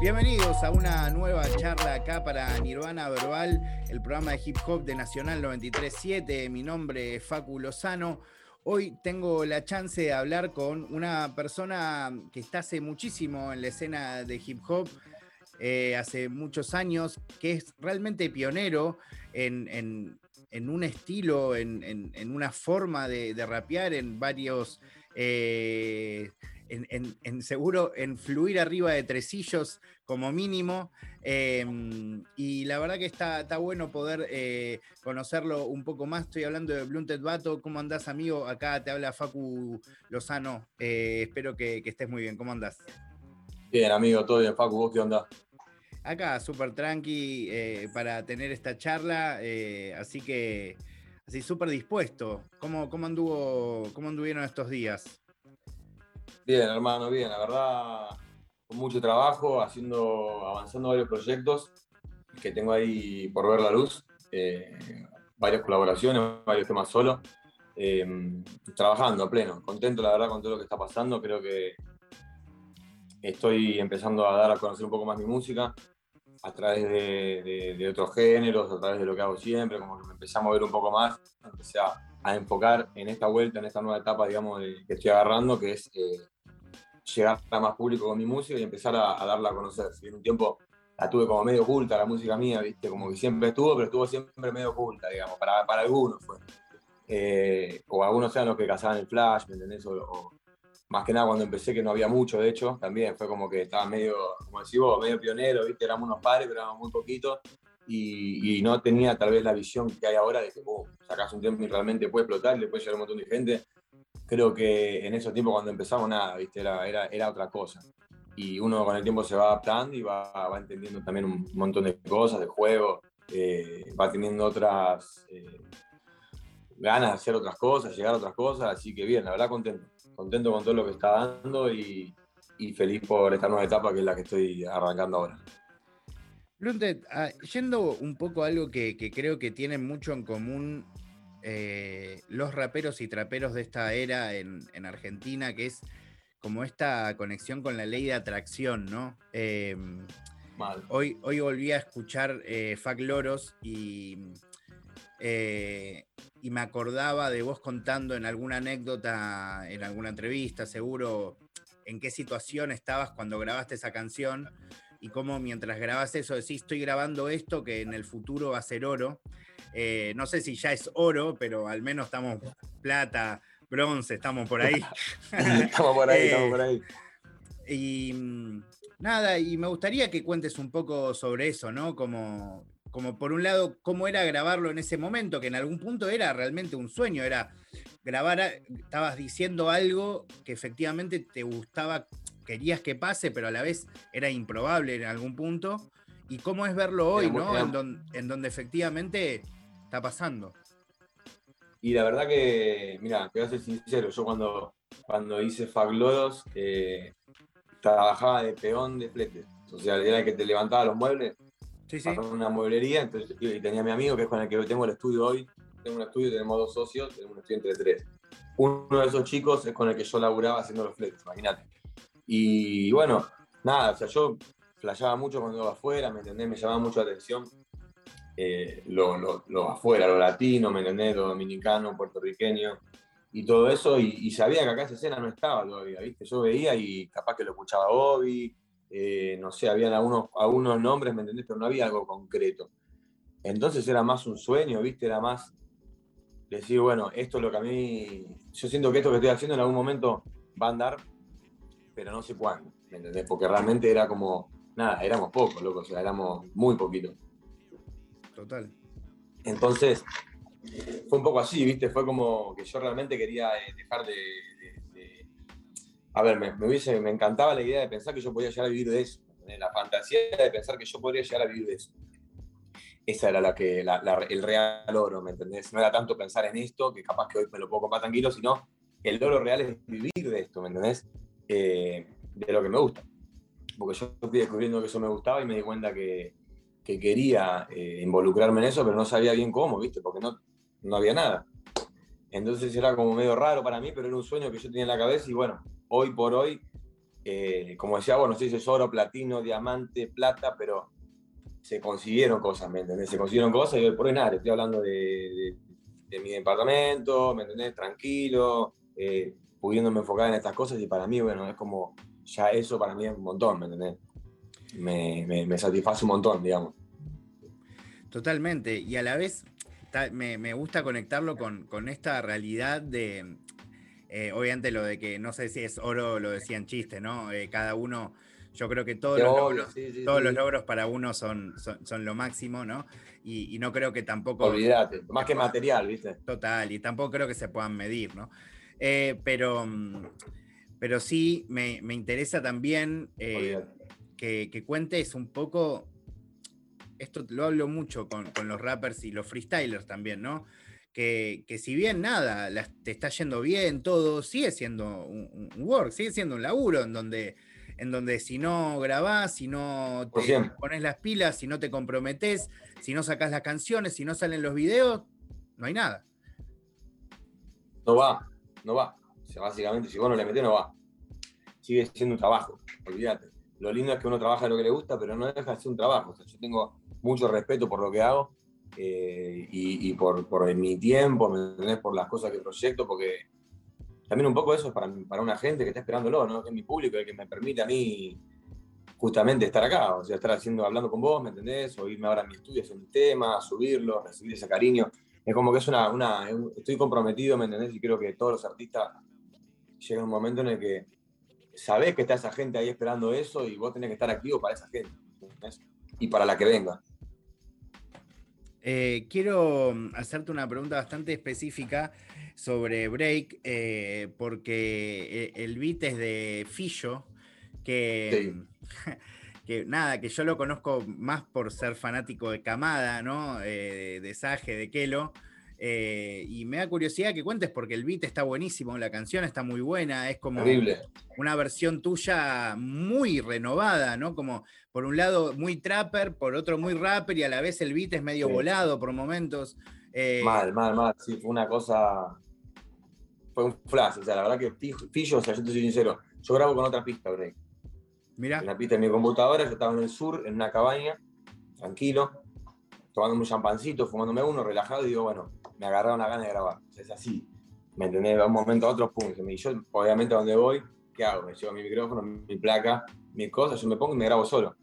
Bienvenidos a una nueva charla acá para Nirvana Verbal, el programa de hip hop de Nacional 937. Mi nombre es Facu Lozano. Hoy tengo la chance de hablar con una persona que está hace muchísimo en la escena de hip hop, eh, hace muchos años, que es realmente pionero en, un estilo, en, una forma de, rapear, en varios... Eh, en, seguro en fluir arriba de tresillos como mínimo. Em, y la verdad que está, está bueno poder eh, conocerlo un poco más. Estoy hablando de Blunted Bato. ¿Cómo andás, amigo? Acá te habla Facu Lozano. Eh, espero que, estés muy bien. ¿Cómo andás? Bien, amigo, todo bien. Facu, ¿vos qué onda? Acá, súper tranqui para tener esta charla. así que, así súper dispuesto. ¿Cómo, cómo, anduvo, ¿Cómo anduvieron estos días? Bien, hermano, bien. La verdad, con mucho trabajo, haciendo, avanzando varios proyectos que tengo ahí por ver la luz. Eh, varias colaboraciones, varios temas solo. Em, trabajando a pleno, contento la verdad con todo lo que está pasando. Creo que estoy empezando a dar a conocer un poco más mi música a través de, otros géneros, a través de lo que hago siempre, como que me empecé a mover un poco más, empecé a, enfocar en esta vuelta, en esta nueva etapa, digamos, que estoy agarrando, que es eh, llegar a más público con mi música y empezar a, darla a conocer. En un tiempo la tuve como medio oculta, la música mía, ¿viste? Como que siempre estuvo, pero estuvo siempre medio oculta, digamos, para, para algunos fue. Eh, o algunos sean los que cazaban el flash, ¿me entendés? O, más que nada cuando empecé, que no había mucho, de hecho, también fue como que estaba medio, como decís vos, medio pionero, ¿viste? Éramos unos padres, pero éramos muy poquitos. Y, no tenía tal vez la visión que hay ahora de que vos sacas un tiempo y realmente puede explotar, le puede llegar un montón de gente creo que en esos tiempos cuando empezamos nada, ¿viste? Era, era, era otra cosa. Y uno con el tiempo se va adaptando y va, va entendiendo también un montón de cosas, de juego, eh, va teniendo otras eh, ganas de hacer otras cosas, llegar a otras cosas, así que bien, la verdad contento, contento con todo lo que está dando y, y feliz por esta nueva etapa que es la que estoy arrancando ahora. Blunted, ah, yendo un poco a algo que, que, creo que tienen mucho en común eh, los raperos y traperos de esta era en, Argentina, que es como esta conexión con la ley de atracción, ¿no? Em, hoy, hoy volví a escuchar eh, Fac Loros y, eh, y me acordaba de vos contando en alguna anécdota, en alguna entrevista, seguro, en qué situación estabas cuando grabaste esa canción y cómo mientras grabas eso decís, estoy grabando esto que en el futuro va a ser oro. Eh, no sé si ya es oro, pero al menos estamos plata, bronce, estamos por ahí. estamos por ahí, estamos por ahí. Eh, y mm, nada, y me gustaría que cuentes un poco sobre eso, ¿no? Como, como por un lado, cómo era grabarlo en ese momento, que en algún punto era realmente un sueño, era grabar, estabas diciendo algo que efectivamente te gustaba, querías que pase, pero a la vez era improbable en algún punto. Y cómo es verlo hoy, ¿no? en donde efectivamente está pasando. Y la verdad que, mira, te voy a ser sincero, yo cuando, cuando hice Faglodos eh, trabajaba de peón de fletes. O sea, era el que te levantaba los muebles. Sí, sí. una mueblería, entonces, y tenía mi amigo que es con el que tengo el estudio hoy. Tengo un estudio, tenemos dos socios, tenemos un estudio entre tres. Uno de esos chicos es con el que yo laburaba haciendo los fletes, imagínate. Y bueno, nada, o sea, yo flasheaba mucho cuando iba afuera, ¿me entendés? Me llamaba mucho la atención eh, lo, afuera, lo latino, ¿me entendés? Lo dominicano, puertorriqueño y todo eso, y, sabía que acá esa escena no estaba todavía, ¿viste? Yo veía y capaz que lo escuchaba Obi, eh, no sé, habían algunos, algunos nombres, ¿me entendés? Pero no había algo concreto. Entonces era más un sueño, ¿viste? Era más decir, bueno, esto es lo que a mí, yo siento que esto que estoy haciendo en algún momento va a andar, pero no sé cuándo, ¿me entendés? Porque realmente era como, nada, éramos pocos, loco, o sea, éramos muy poquitos. Total. Entonces, fue un poco así, ¿viste? Fue como que yo realmente quería eh, dejar de... A ver, me, hubiese, me encantaba la idea de pensar que yo podía llegar a vivir de eso. La fantasía de pensar que yo podría llegar a vivir de eso. Esa era la que, el real oro, ¿me entendés? No era tanto pensar en esto, que capaz que hoy me lo puedo comprar tranquilo, sino el oro real es vivir de esto, ¿me entendés? Eh, de lo que me gusta. Porque yo fui descubriendo que eso me gustaba y me di cuenta que, que quería eh, involucrarme en eso, pero no sabía bien cómo, ¿viste? Porque no, no había nada. Entonces era como medio raro para mí, pero era un sueño que yo tenía en la cabeza y bueno, hoy por hoy eh, como decía vos, no sé si es oro, platino, diamante, plata, pero se consiguieron cosas, ¿me entendés? Se consiguieron cosas y hoy por hoy nada, estoy hablando de, mi departamento, ¿me entendés? Tranquilo, eh, pudiéndome enfocar en estas cosas y para mí, bueno, es como, ya eso para mí es un montón, ¿me entendés? Me, satisface un montón, digamos. Totalmente, y a la vez me, gusta conectarlo con, con esta realidad de, eh, obviamente lo de que no sé si es oro, lo decían chiste, ¿no? Eh, cada uno, yo creo que todos, los, logros, todos los logros para uno son, son, lo máximo, ¿no? Y, no creo que tampoco... Olvídate, más que material, ¿viste? Total, y tampoco creo que se puedan medir, ¿no? Eh, pero, mm, pero sí me, interesa también que, que cuentes un poco esto lo hablo mucho con, con, los rappers y los freestylers también, ¿no? que, si bien nada, te está yendo bien, todo, sigue siendo un, work, sigue siendo un laburo en donde, en donde si no grabás, si no te pones las pilas, si no te comprometes, si no sacas las canciones, si no salen los videos, no hay nada. No va, no va. básicamente, si vos no le metés, no va. Sigue siendo un trabajo, olvídate. Lo lindo es que uno trabaja lo que le gusta, pero no deja de ser un trabajo. yo tengo mucho respeto por lo que hago eh, y, por, por, mi tiempo, ¿me? Por las cosas que proyecto, porque también un poco eso es para, para una gente que está esperándolo, ¿no? Que es mi público, el que me permite a mí justamente estar acá, o sea, estar haciendo, hablando con vos, ¿me entendés? O irme ahora a mi estudio, hacer un tema, subirlo, recibir ese cariño. Es como que es una, una, estoy comprometido, ¿me entendés? Y creo que todos los artistas llegan un momento en el que sabés que está esa gente ahí esperando eso y vos tenés que estar activo para esa gente, ¿entendés? Y para la que venga. Eh, quiero mm, hacerte una pregunta bastante específica sobre Break, eh, porque eh, el beat es de Fillo, que, que, nada, que yo lo conozco más por ser fanático de Camada, ¿no? de Sage, de Kelo. Eh, y me da curiosidad que cuentes porque el beat está buenísimo, la canción está muy buena, es como una versión tuya muy renovada, ¿no? Como por un lado muy trapper, por otro muy rapper y a la vez el beat es medio volado por momentos. Eh, mal, mal, mal, sí, fue una cosa, fue un flash, o sea, la verdad que Fillo, o sea, yo te soy sincero, yo grabo con otra pista, Break. Mira. la pista de mi computadora, yo estaba en el sur, en una cabaña, tranquilo, tomándome un champancito, fumándome uno, relajado, y digo, bueno, me agarraron la gana de grabar. es así. ¿Me entendés? De un momento a otro, pum. Y yo, obviamente, donde voy, ¿qué hago? Me llevo mi micrófono, mi placa, mis cosas, yo me pongo y me grabo solo.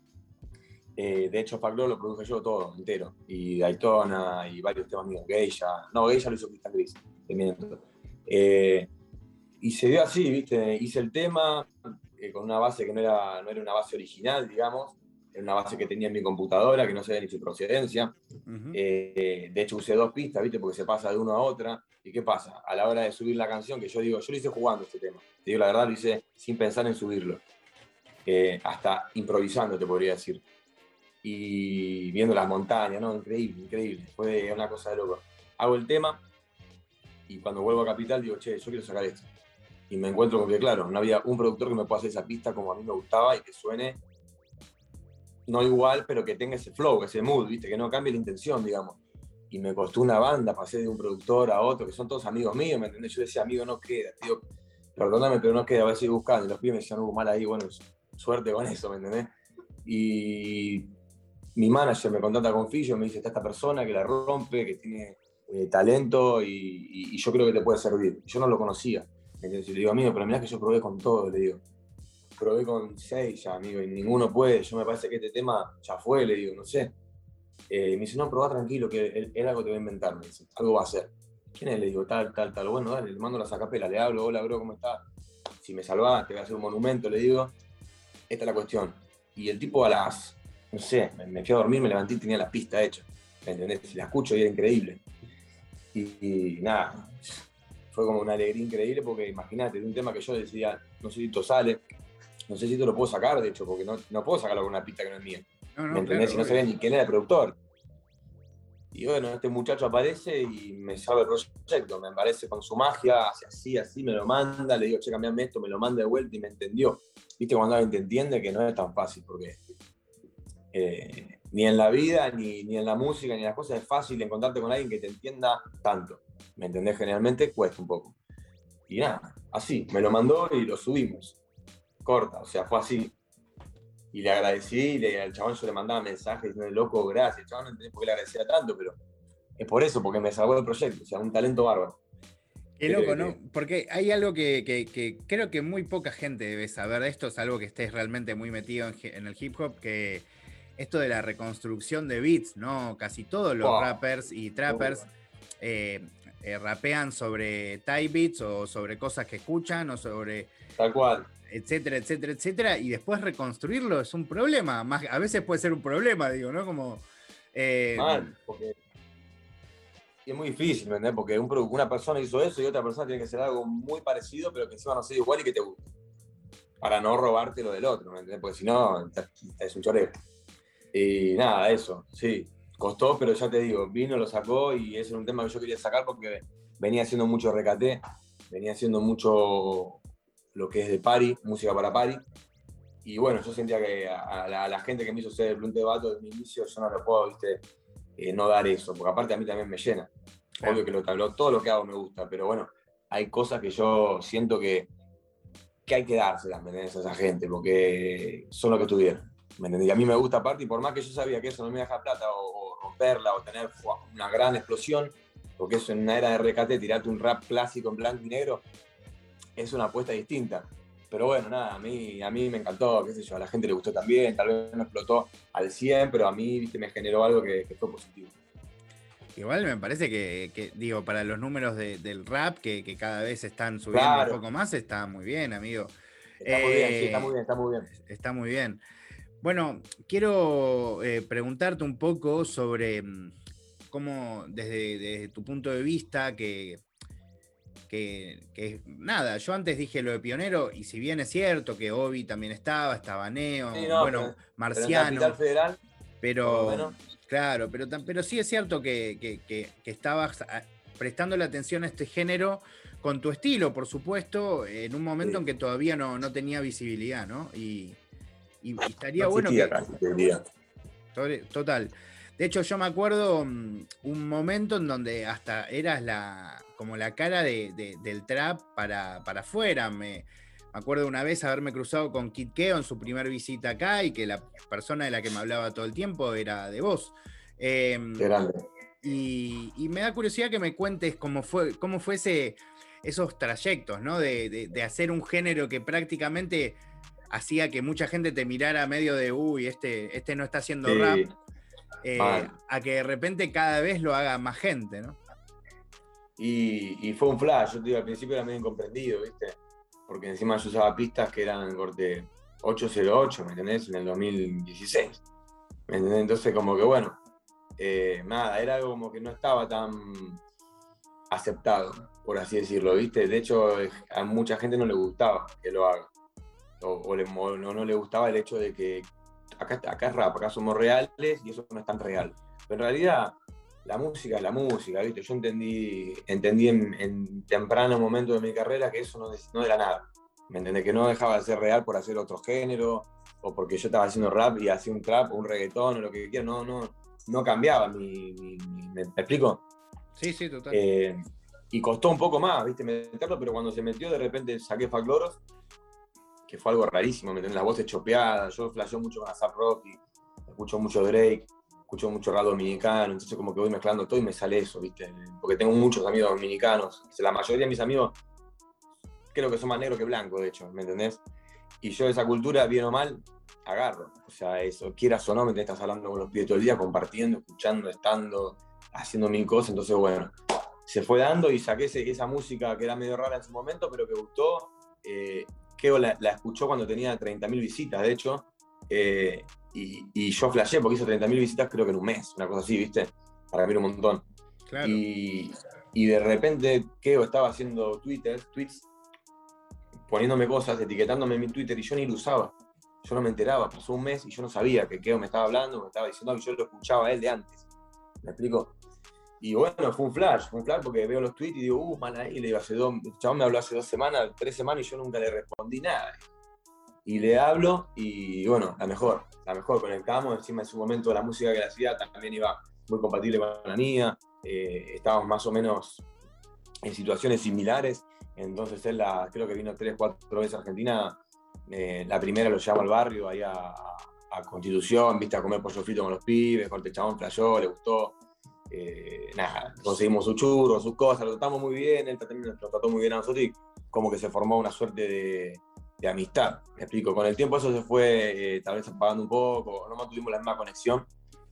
Eh, de hecho, Faclor lo produje yo todo, entero. Y Daytona y varios temas míos. Geisha. No, Geisha lo hizo Cristal Gris. Eh, y se dio así, ¿viste? Hice el tema eh, con una base que no era, no era una base original, digamos en una base que tenía en mi computadora, que no sabía ni su procedencia. Eh, de hecho, usé dos pistas, ¿viste? Porque se pasa de una a otra. ¿Y qué pasa? A la hora de subir la canción, que yo digo, yo lo hice jugando este tema. Te digo la verdad, lo hice sin pensar en subirlo. Eh, hasta improvisando, te podría decir. Y viendo las montañas, ¿no? Increíble, increíble. Fue una cosa de loco. Hago el tema y cuando vuelvo a Capital digo, che, yo quiero sacar esto. Y me encuentro con que, claro, no había un productor que me pueda hacer esa pista como a mí me gustaba y que suene no igual, pero que tenga ese flow, ese mood, ¿viste? Que no cambie la intención, digamos. Y me costó una banda, pasé de un productor a otro, que son todos amigos míos, ¿me entendés? Yo decía, amigo, no queda, tío, perdóname, pero no queda, voy a seguir buscando. Y los pibes me decían, hubo mal ahí, bueno, suerte con eso, ¿me entendés? Y mi manager me contacta con Fillo, me dice, está esta persona que la rompe, que tiene eh, talento y, yo creo que te puede servir. Yo no lo conocía. Entonces le digo, amigo, pero mirá que yo probé con todo, le digo probé con seis ya, amigo, y ninguno puede. Yo me parece que este tema ya fue, le digo, no sé. Eh, me dice, no, probá tranquilo, que él, algo te va a inventar, me dice, algo va a hacer. ¿Quién es? Le digo, tal, tal, tal. Bueno, dale, le mando la sacapela, le hablo, hola, bro, ¿cómo estás? Si me salvás, te voy a hacer un monumento, le digo. Esta es la cuestión. Y el tipo a las, no sé, me, fui a dormir, me levanté y tenía la pista hecha. ¿Me entendés? La escucho y era increíble. Y, nada, fue como una alegría increíble porque imagínate, de un tema que yo decía, no sé si esto sale, no sé si te lo puedo sacar, de hecho, porque no, no puedo sacarlo con una pista que no es mía. ¿Me entendés? si no sabía ni quién era el productor. Y bueno, este muchacho aparece y me sabe el proyecto, me aparece con su magia, hace así, así, me lo manda, le digo, che, cambiame esto, me lo manda de vuelta y me entendió. Viste cuando alguien te entiende que no es tan fácil, porque eh, ni en la vida, ni, ni, en la música, ni en las cosas es fácil encontrarte con alguien que te entienda tanto. ¿Me entendés? Generalmente cuesta un poco. Y nada, así, me lo mandó y lo subimos. Corta, o sea, fue así. Y le agradecí, y le, al chabón yo le mandaba mensajes diciendo, loco, gracias. El chabón no entendía por qué le agradecía tanto, pero es por eso, porque me salvó el proyecto, o sea, un talento bárbaro. Qué loco, ¿no? Porque hay algo que, creo que muy poca gente debe saber de esto, es algo que estés realmente muy metido en, el hip hop, que esto de la reconstrucción de beats, ¿no? Casi todos los rappers y trappers eh, eh, rapean sobre type beats o sobre cosas que escuchan o sobre... Tal cual etcétera, etcétera, etcétera, y después reconstruirlo es un problema. Más, a veces puede ser un problema, digo, ¿no? Como. Eh, porque es muy difícil, ¿me entiendes? Porque una persona hizo eso y otra persona tiene que hacer algo muy parecido, pero que encima no sea igual y que te guste. Para no robarte lo del otro, ¿me entiendes? Porque si no, es un choreo. Y nada, eso, sí. Costó, pero ya te digo, vino, lo sacó y ese era un tema que yo quería sacar porque venía haciendo mucho recate, venía haciendo mucho lo que es de party, música para party. Y bueno, yo sentía que a la, gente que me hizo ser el Blunt de Bato desde mi inicio, yo no lo puedo, viste, eh, no dar eso, porque aparte a mí también me llena. Obvio que lo, todo lo que hago me gusta, pero bueno, hay cosas que yo siento que, que hay que dárselas, ¿me entendés? A esa gente, porque son lo que tuvieron, ¿me entendés? Y a mí me gusta aparte, y por más que yo sabía que eso no me deja plata o, romperla o tener una gran explosión, porque eso en una era de recate, tirarte un rap clásico en blanco y negro, es una apuesta distinta. Pero bueno, nada, a mí, a mí me encantó, qué sé yo, a la gente le gustó también, tal vez no explotó al 100, pero a mí ¿viste? me generó algo que, fue positivo. Igual me parece que, digo, para los números del rap, que, cada vez están subiendo un poco más, está muy bien, amigo. Está muy bien, sí, está muy bien, está muy bien. Está muy bien. Bueno, quiero eh, preguntarte un poco sobre mm, cómo, desde, desde, tu punto de vista, que que, nada, yo antes dije lo de Pionero, y si bien es cierto que Obi también estaba, estaba Neo, bueno, Marciano. Pero, Federal, pero claro, pero, pero sí es cierto que, que, estabas ah, prestando la atención a este género con tu estilo, por supuesto, en un momento en que todavía no, no, tenía visibilidad, ¿no? Y, estaría bueno que. Total. De hecho, yo me acuerdo mm, un momento en donde hasta eras la, como la cara del trap para, para afuera. Me, acuerdo una vez haberme cruzado con Kid Keo en su primer visita acá y que la persona de la que me hablaba todo el tiempo era de vos. Em, y, me da curiosidad que me cuentes cómo fue, cómo fuese esos trayectos, ¿no? De, hacer un género que prácticamente hacía que mucha gente te mirara medio de, uy, este, este no está haciendo rap, eh, a que de repente cada vez lo haga más gente, ¿no? Y, fue un flash, yo te digo, al principio era medio incomprendido, ¿viste? Porque encima yo usaba pistas que eran corte 808, ¿me entendés? En el 2016. ¿Me entendés? Entonces, como que bueno, eh, nada, era algo como que no estaba tan aceptado, por así decirlo, ¿viste? De hecho, a mucha gente no le gustaba que lo haga. O, no, le gustaba el hecho de que acá, acá es rap, acá somos reales y eso no es tan real. Pero en realidad, la música es la música, ¿viste? Yo entendí, entendí en, temprano momento de mi carrera que eso no, era nada. ¿Me entendés? Que no dejaba de ser real por hacer otro género, o porque yo estaba haciendo rap y hacía un trap o un reggaetón o lo que quiera. No, no, no cambiaba mi, ¿me, explico? Sí, sí, total. Eh, y costó un poco más, ¿viste? Meterlo, pero cuando se metió de repente saqué Facloros, que fue algo rarísimo, ¿me entendés? Las voces chopeadas, yo flasheo mucho con Azap Rocky, escucho mucho Drake, escucho mucho rap dominicano, entonces como que voy mezclando todo y me sale eso, ¿viste? Porque tengo muchos amigos dominicanos, la mayoría de mis amigos creo que son más negros que blancos, de hecho, ¿me entendés? Y yo esa cultura, bien o mal, agarro. O sea, eso, quieras o no, me estás hablando con los pibes todo el día, compartiendo, escuchando, estando, haciendo mil cosas, entonces bueno, se fue dando y saqué esa música que era medio rara en su momento, pero que gustó. Eh, Keo la, escuchó cuando tenía 30.000 visitas, de hecho, eh, y, yo flashé porque hizo 30.000 visitas creo que en un mes, una cosa así, ¿viste? Para mí un montón. Y, de repente Keo estaba haciendo Twitter, tweets, poniéndome cosas, etiquetándome en mi Twitter y yo ni lo usaba. Yo no me enteraba, pasó un mes y yo no sabía que Keo me estaba hablando, me estaba diciendo que yo lo escuchaba a él de antes. ¿Me explico? Y bueno, fue un flash, fue un flash porque veo los tweets y digo, uh, man, ahí le digo, hace dos, el chabón me habló hace dos semanas, tres semanas y yo nunca le respondí nada y le hablo y bueno, la mejor, la mejor conectamos, encima en su momento la música que le hacía también iba muy compatible con la mía, eh, estábamos más o menos en situaciones similares, entonces él la, creo que vino tres, cuatro veces a Argentina Eh, la primera lo llama al barrio, ahí a, Constitución, viste, a comer pollo frito con los pibes, corte chabón flayó, le gustó. Eh, nada, conseguimos su churro, sus cosas, lo tratamos muy bien, él también nos trató muy bien a nosotros y como que se formó una suerte de, amistad. Me explico, con el tiempo eso se fue eh, tal vez apagando un poco, no tuvimos la misma conexión,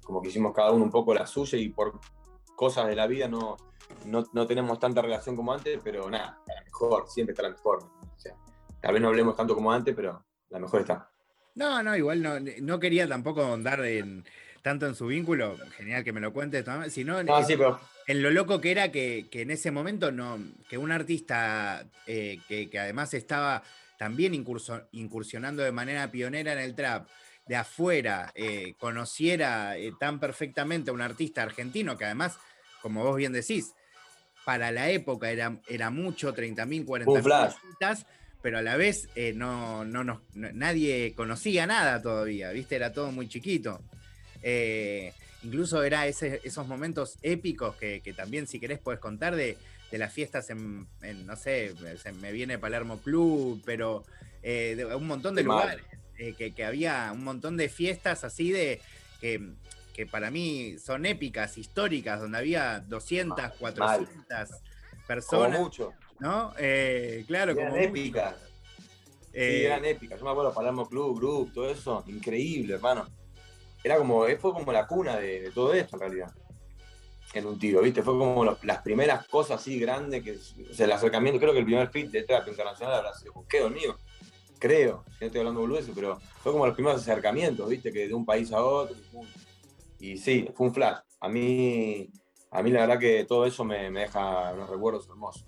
como que hicimos cada uno un poco la suya y por cosas de la vida no, no, tenemos tanta relación como antes, pero nada, la mejor, siempre está la mejor. O sea, tal vez no hablemos tanto como antes, pero la mejor está. No, no, igual no, no quería tampoco andar en, tanto en su vínculo, genial que me lo cuentes, sino en, en, lo loco que era que, en ese momento no, que un artista eh, que, además estaba también incursionando de manera pionera en el trap, de afuera, eh, conociera eh, tan perfectamente a un artista argentino que además, como vos bien decís, para la época era, era mucho, 30.000, 40.000 pero a la vez eh, no, no, nadie conocía nada todavía, ¿viste? Era todo muy chiquito. Eh, incluso era esos momentos épicos que, también, si querés, puedes contar de, las fiestas en, no sé, me viene Palermo Club, pero eh, de un montón de lugares, que, había un montón de fiestas así de que, que para mí son épicas, históricas, donde había 200, 400 personas. Como mucho. ¿No? Eh, claro, eran épicas. sí, eh, eran épicas. Yo me acuerdo Palermo Club, Group, todo eso. Increíble, hermano. Era como, eh, fue como la cuna de, todo esto en realidad. En un tiro, ¿viste? Fue como las primeras cosas así grandes que. O sea, el acercamiento, creo que el primer fit de trap internacional habrá sido con mío. Creo, si no estoy hablando boludo, pero fue como los primeros acercamientos, ¿viste? Que de un país a otro. Y sí, fue un flash. A mí, a mí la verdad que todo eso me, deja unos recuerdos hermosos.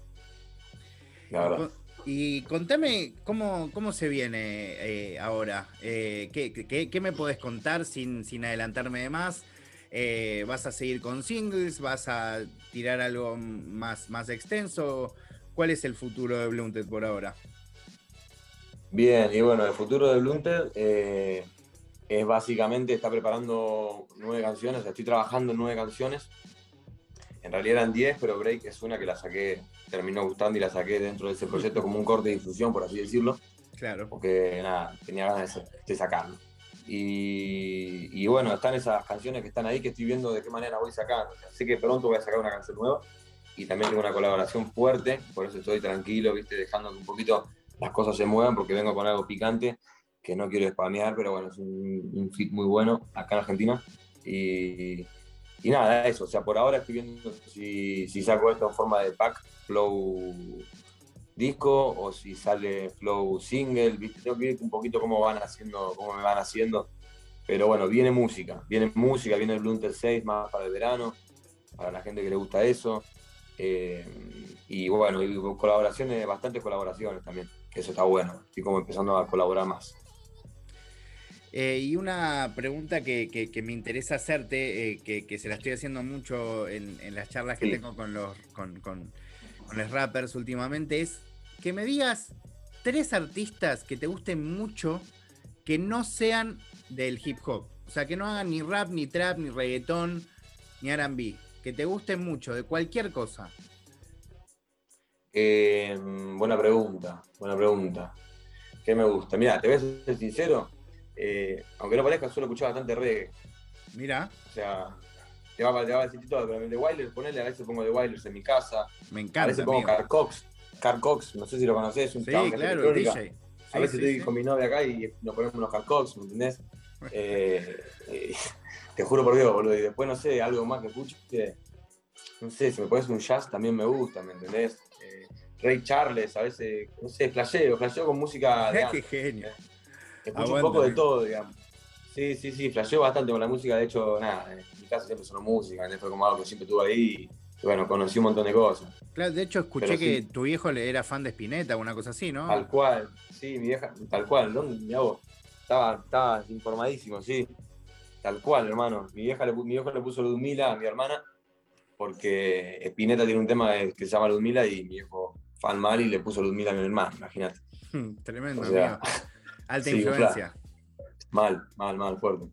La verdad. Y contame cómo, cómo se viene eh, ahora. Eh, ¿qué, me podés contar sin, sin adelantarme de más? Eh, ¿Vas a seguir con singles? ¿Vas a tirar algo más, más extenso? ¿Cuál es el futuro de Blunted por ahora? Bien, y bueno, el futuro de Blunted es básicamente, está preparando nueve canciones, estoy trabajando en nueve canciones. En realidad eran diez, pero Break es una que la saqué, terminó gustando y la saqué dentro de ese proyecto como un corte de difusión, por así decirlo. Claro. Porque nada, tenía ganas de, sacarlo. Y, bueno, están esas canciones que están ahí que estoy viendo de qué manera voy sacando. sé que pronto voy a sacar una canción nueva y también tengo una colaboración fuerte, por eso estoy tranquilo, ¿viste? dejando que un poquito las cosas se muevan porque vengo con algo picante que no quiero spamear, pero bueno, es un, fit muy bueno acá en Argentina. Y, y, nada, eso. O sea, por ahora estoy viendo si, si saco esto en forma de pack, flow disco, o si sale flow single. ¿viste? Tengo que ver un poquito cómo van haciendo, cómo me van haciendo. Pero bueno, viene música, viene música, viene el Blunter 6 más para el verano, para la gente que le gusta eso. Eh, y bueno, y colaboraciones, bastantes colaboraciones también, que eso está bueno. Estoy como empezando a colaborar más. Eh, y una pregunta que, me interesa hacerte, eh, que, se la estoy haciendo mucho en, las charlas que tengo con los, con, los rappers últimamente, es que me digas tres artistas que te gusten mucho que no sean del hip hop. O sea, que no hagan ni rap, ni trap, ni reggaetón, ni RB. Que te gusten mucho, de cualquier cosa. Eh, buena pregunta, buena pregunta. ¿Qué me gusta? Mira, te voy a ser sincero, eh, aunque no parezca, suelo escuchar bastante reggae. Mira. O sea, te va, te va a decir todo, pero de Wailers, ponele, a veces pongo de Wailers en mi casa. Me encanta. A veces pongo Car Cox. Car Cox, no sé si lo conoces, un sí, claro, DJ. a veces estoy con mi novia acá y nos ponemos unos Car Cox, ¿me entendés? Eh, eh, te juro por Dios, boludo. Y después, no sé, algo más que escucho, que, no sé, si me pones un jazz también me gusta, ¿me entendés? Ray Charles, a veces, no sé, flasheo, flasheo con música de Qué genio. Escucho un poco de todo, digamos. Sí, sí, sí, flasheó bastante con la música. De hecho, nada, en mi casa siempre sonó música, fue como algo que siempre estuve ahí. Y bueno, conocí un montón de cosas. Claro, de hecho, escuché que tu viejo era fan de Spinetta, una cosa así, ¿no? Tal cual, sí, mi vieja, tal cual, ¿dónde, mi Estaba, estaba informadísimo, sí. Tal cual, hermano. Mi vieja le, mi viejo le puso Ludmila a mi hermana porque Spinetta tiene un tema que se llama Ludmila y mi viejo fan mal y le puso Ludmila a mi hermana, imagínate. Tremendo, o Alta influencia. Mal, mal, mal, fuerte.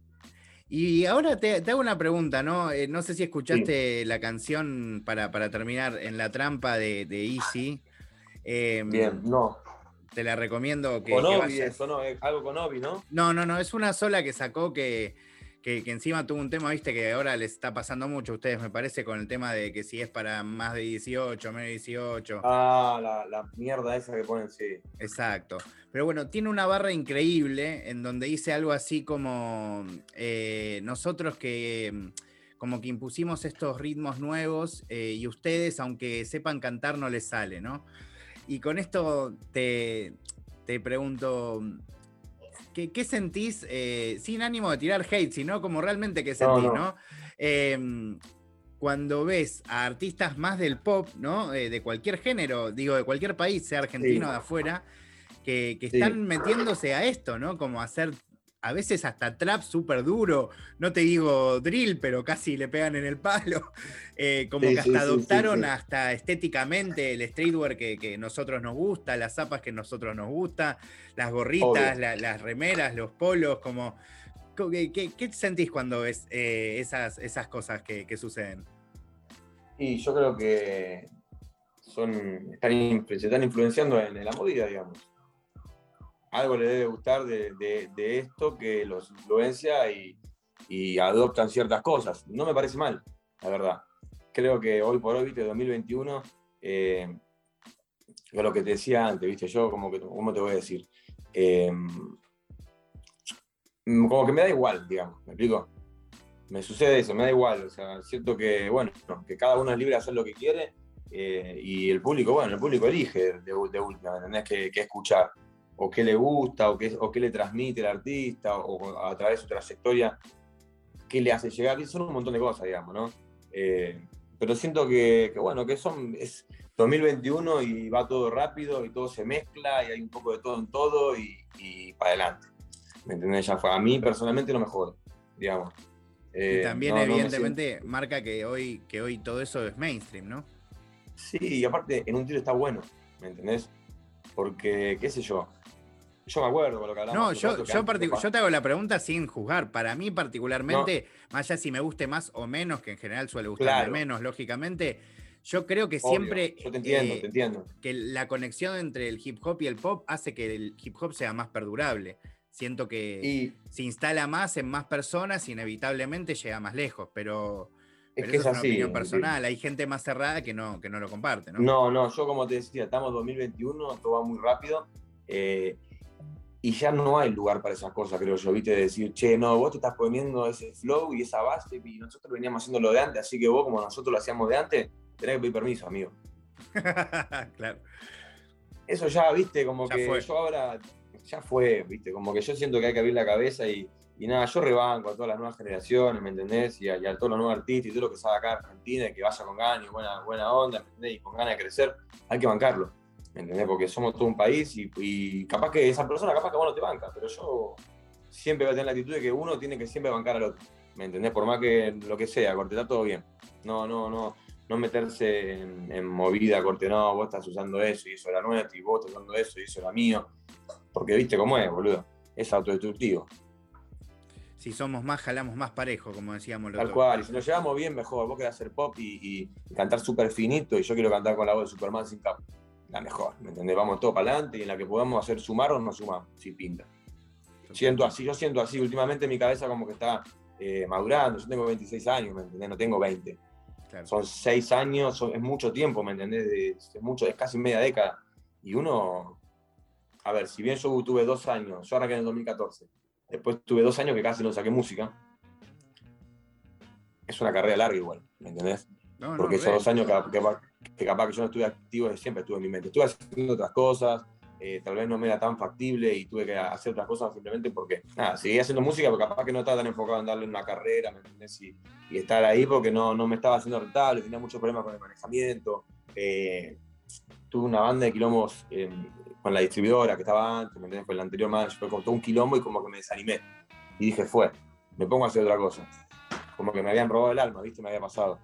Y ahora te, hago una pregunta, ¿no? Eh, no sé si escuchaste la canción para, terminar en la trampa de, Easy. Em, Bien, no. te la recomiendo que. Con Obi, eso, ¿no? Algo con Obi, ¿no? No, no, no, es una sola que sacó que, que, encima tuvo un tema, viste, que ahora les está pasando mucho a ustedes, me parece, con el tema de que si es para más de 18, menos de 18. Ah, la, la mierda esa que ponen, sí. Exacto. Pero bueno, tiene una barra increíble en donde dice algo así como eh, nosotros que como que impusimos estos ritmos nuevos eh, y ustedes, aunque sepan cantar, no les sale, ¿no? Y con esto te, te pregunto, ¿qué, sentís, eh, sin ánimo de tirar hate, sino como realmente qué sentís, ¿no? Em, cuando ves a artistas más del pop, ¿no? Eh, de cualquier género, digo, de cualquier país, sea argentino o de afuera, que, están metiéndose a esto, ¿no? Como hacer a veces hasta trap súper duro, no te digo drill, pero casi le pegan en el palo, eh, como que hasta adoptaron hasta estéticamente el streetwear que, que, nosotros nos gusta, las zapas que nosotros nos gusta, las gorritas, las remeras, los polos, como... ¿Qué, qué, sentís cuando ves eh, esas, esas cosas que, que, suceden? Y yo creo que son, están, se están influenciando en la movida, digamos algo le debe gustar de, esto que los influencia y, adoptan ciertas cosas. No me parece mal, la verdad. Creo que hoy por hoy, viste, 2021, eh, lo que te decía antes, viste, yo como que, ¿cómo te voy a decir? Eh, como que me da igual, digamos, ¿me explico? Me sucede eso, me da igual, o sea, siento que, bueno, que cada uno es libre de hacer lo que quiere eh, y el público, bueno, el público elige de, última, ¿entendés? Que, que escuchar o qué le gusta, o qué, o qué le transmite el artista, o a través de su trayectoria, qué le hace llegar, son un montón de cosas, digamos, ¿no? Eh, pero siento que, bueno, que son, es 2021 y va todo rápido y todo se mezcla y hay un poco de todo en todo y, para adelante. ¿Me entendés? Ya fue. A mí personalmente no me jode, digamos. y eh, también, evidentemente, marca que hoy, que hoy todo eso es mainstream, ¿no? Sí, y aparte, en un tiro está bueno, ¿me entendés? Porque, qué sé yo, yo me acuerdo con lo que hablamos. No, yo, yo, te hago la pregunta sin juzgar. Para mí, particularmente, más allá si me guste más o menos, que en general suele gustarme menos, lógicamente, yo creo que siempre. Yo te entiendo, te entiendo. Que la conexión entre el hip hop y el pop hace que el hip hop sea más perdurable. Siento que se instala más en más personas, inevitablemente llega más lejos, pero. Es que es, así, una opinión personal. Hay gente más cerrada que no, que no lo comparte, ¿no? No, no, yo como te decía, estamos en 2021, todo va muy rápido. Eh, y ya no hay lugar para esas cosas, creo yo, viste, de decir, che, no, vos te estás poniendo ese flow y esa base y nosotros veníamos haciendo lo de antes, así que vos, como nosotros lo hacíamos de antes, tenés que pedir permiso, amigo. claro. Eso ya, viste, como que yo ahora, ya fue, viste, como que yo siento que hay que abrir la cabeza y, y nada, yo rebanco a todas las nuevas generaciones, ¿me entendés? Y a, todos los nuevos artistas y todo lo que sabe acá Argentina y que vaya con ganas y buena, buena onda, ¿me entendés? Y con ganas de crecer, hay que bancarlo ¿me entendés? Porque somos todo un país y, capaz que esa persona, capaz que vos no te banca, pero yo siempre voy a tener la actitud de que uno tiene que siempre bancar al otro, ¿me entendés? Por más que lo que sea, corte, está todo bien. No, no, no, no meterse en, movida, corte, no, vos estás usando eso y eso era nuestro, y vos estás usando eso y eso era mío, porque viste cómo es, boludo, es autodestructivo. Si somos más, jalamos más parejo, como decíamos los Tal cual, y si nos llevamos bien, mejor. Vos querés hacer pop y, cantar súper finito, y yo quiero cantar con la voz de Superman sin capa la mejor, ¿me entendés? Vamos todo para adelante y en la que podamos hacer sumarnos, nos sumamos, si pinta. Siento así, yo siento así, últimamente mi cabeza como que está eh, madurando, yo tengo 26 años, ¿me entendés? No tengo 20. Son 6 años, es mucho tiempo, ¿me entendés? Es, mucho, es casi media década. Y uno, a ver, si bien yo tuve dos años, yo arranqué en el 2014, después tuve dos años que casi no saqué música, es una carrera larga igual, ¿me entendés? Porque esos dos años que, que, capaz que yo no estuve activo, siempre estuve en mi mente. Estuve haciendo otras cosas, eh, tal vez no me era tan factible y tuve que hacer otras cosas simplemente porque, nada, seguí haciendo música, pero capaz que no estaba tan enfocado en darle una carrera, ¿me entendés? Y, estar ahí porque no, no me estaba haciendo rentable, tenía muchos problemas con el manejamiento. Eh, tuve una banda de quilombos eh, con la distribuidora que estaba antes, ¿me entendés? Con el anterior manager, fue como todo un quilombo y como que me desanimé. Y dije, fue, me pongo a hacer otra cosa. Como que me habían robado el alma, ¿viste? Me había pasado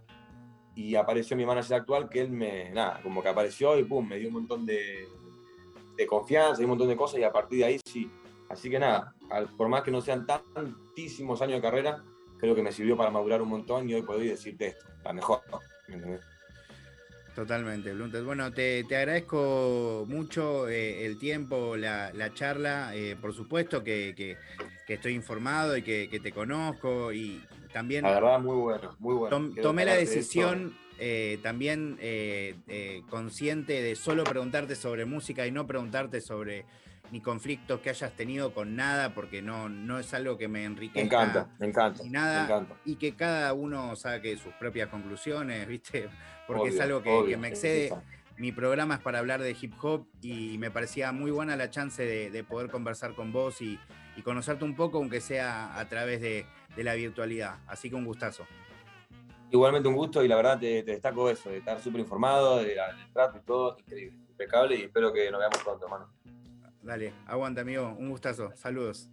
y apareció mi manager actual que él me, nada, como que apareció y pum, me dio un montón de, de confianza y un montón de cosas y a partir de ahí sí. Así que nada, por más que no sean tantísimos años de carrera, creo que me sirvió para madurar un montón y hoy puedo decirte esto, la mejor, Totalmente, Bueno, te, agradezco mucho eh, el tiempo, la, charla. Eh, por supuesto que, estoy informado y que, te conozco y también... La verdad, muy bueno, muy bueno. tomé la decisión eh, también consciente de solo preguntarte sobre música y no preguntarte sobre ni conflictos que hayas tenido con nada, porque no, no es algo que me enriquezca. Me encanta, me encanta. nada, me encanta. Y que cada uno saque sus propias conclusiones, ¿viste? Porque es algo que, me excede. Mi programa es para hablar de hip hop y me parecía muy buena la chance de, poder conversar con vos y, conocerte un poco, aunque sea a través de, la virtualidad. Así que un gustazo. Igualmente un gusto y la verdad te, destaco eso, de estar súper informado, del trato y todo, increíble, impecable y espero que nos veamos pronto, hermano. Dale, aguanta, amigo. Un gustazo. Saludos.